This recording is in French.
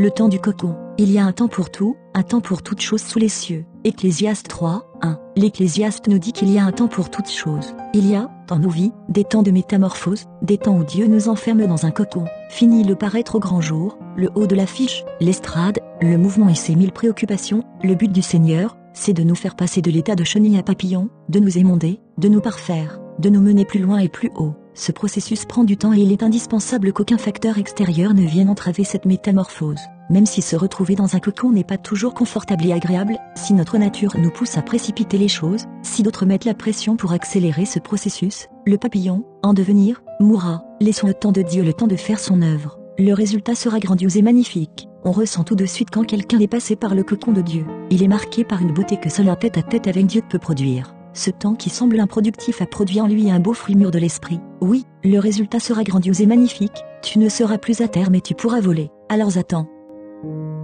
Le temps du cocon. Il y a un temps pour tout, un temps pour toute chose sous les cieux. Ecclésiaste 3, 1. L'Ecclésiaste nous dit qu'il y a un temps pour toutes choses. Il y a, dans nos vies, des temps de métamorphose, des temps où Dieu nous enferme dans un cocon. Fini le paraître au grand jour, le haut de l'affiche, l'estrade, le mouvement et ses mille préoccupations. Le but du Seigneur, c'est de nous faire passer de l'état de chenille à papillon, de nous émonder, de nous parfaire, de nous mener plus loin et plus haut. Ce processus prend du temps et il est indispensable qu'aucun facteur extérieur ne vienne entraver cette métamorphose. Même si se retrouver dans un cocon n'est pas toujours confortable et agréable, si notre nature nous pousse à précipiter les choses, si d'autres mettent la pression pour accélérer ce processus, le papillon, en devenir, mourra. Laissons le temps de Dieu le temps de faire son œuvre. Le résultat sera grandiose et magnifique. On ressent tout de suite quand quelqu'un est passé par le cocon de Dieu. Il est marqué par une beauté que seul un tête-à-tête avec Dieu peut produire. Ce temps qui semble improductif a produit en lui un beau fruit mûr de l'esprit. Oui, le résultat sera grandiose et magnifique, tu ne seras plus à terre mais tu pourras voler. Alors attends. thank you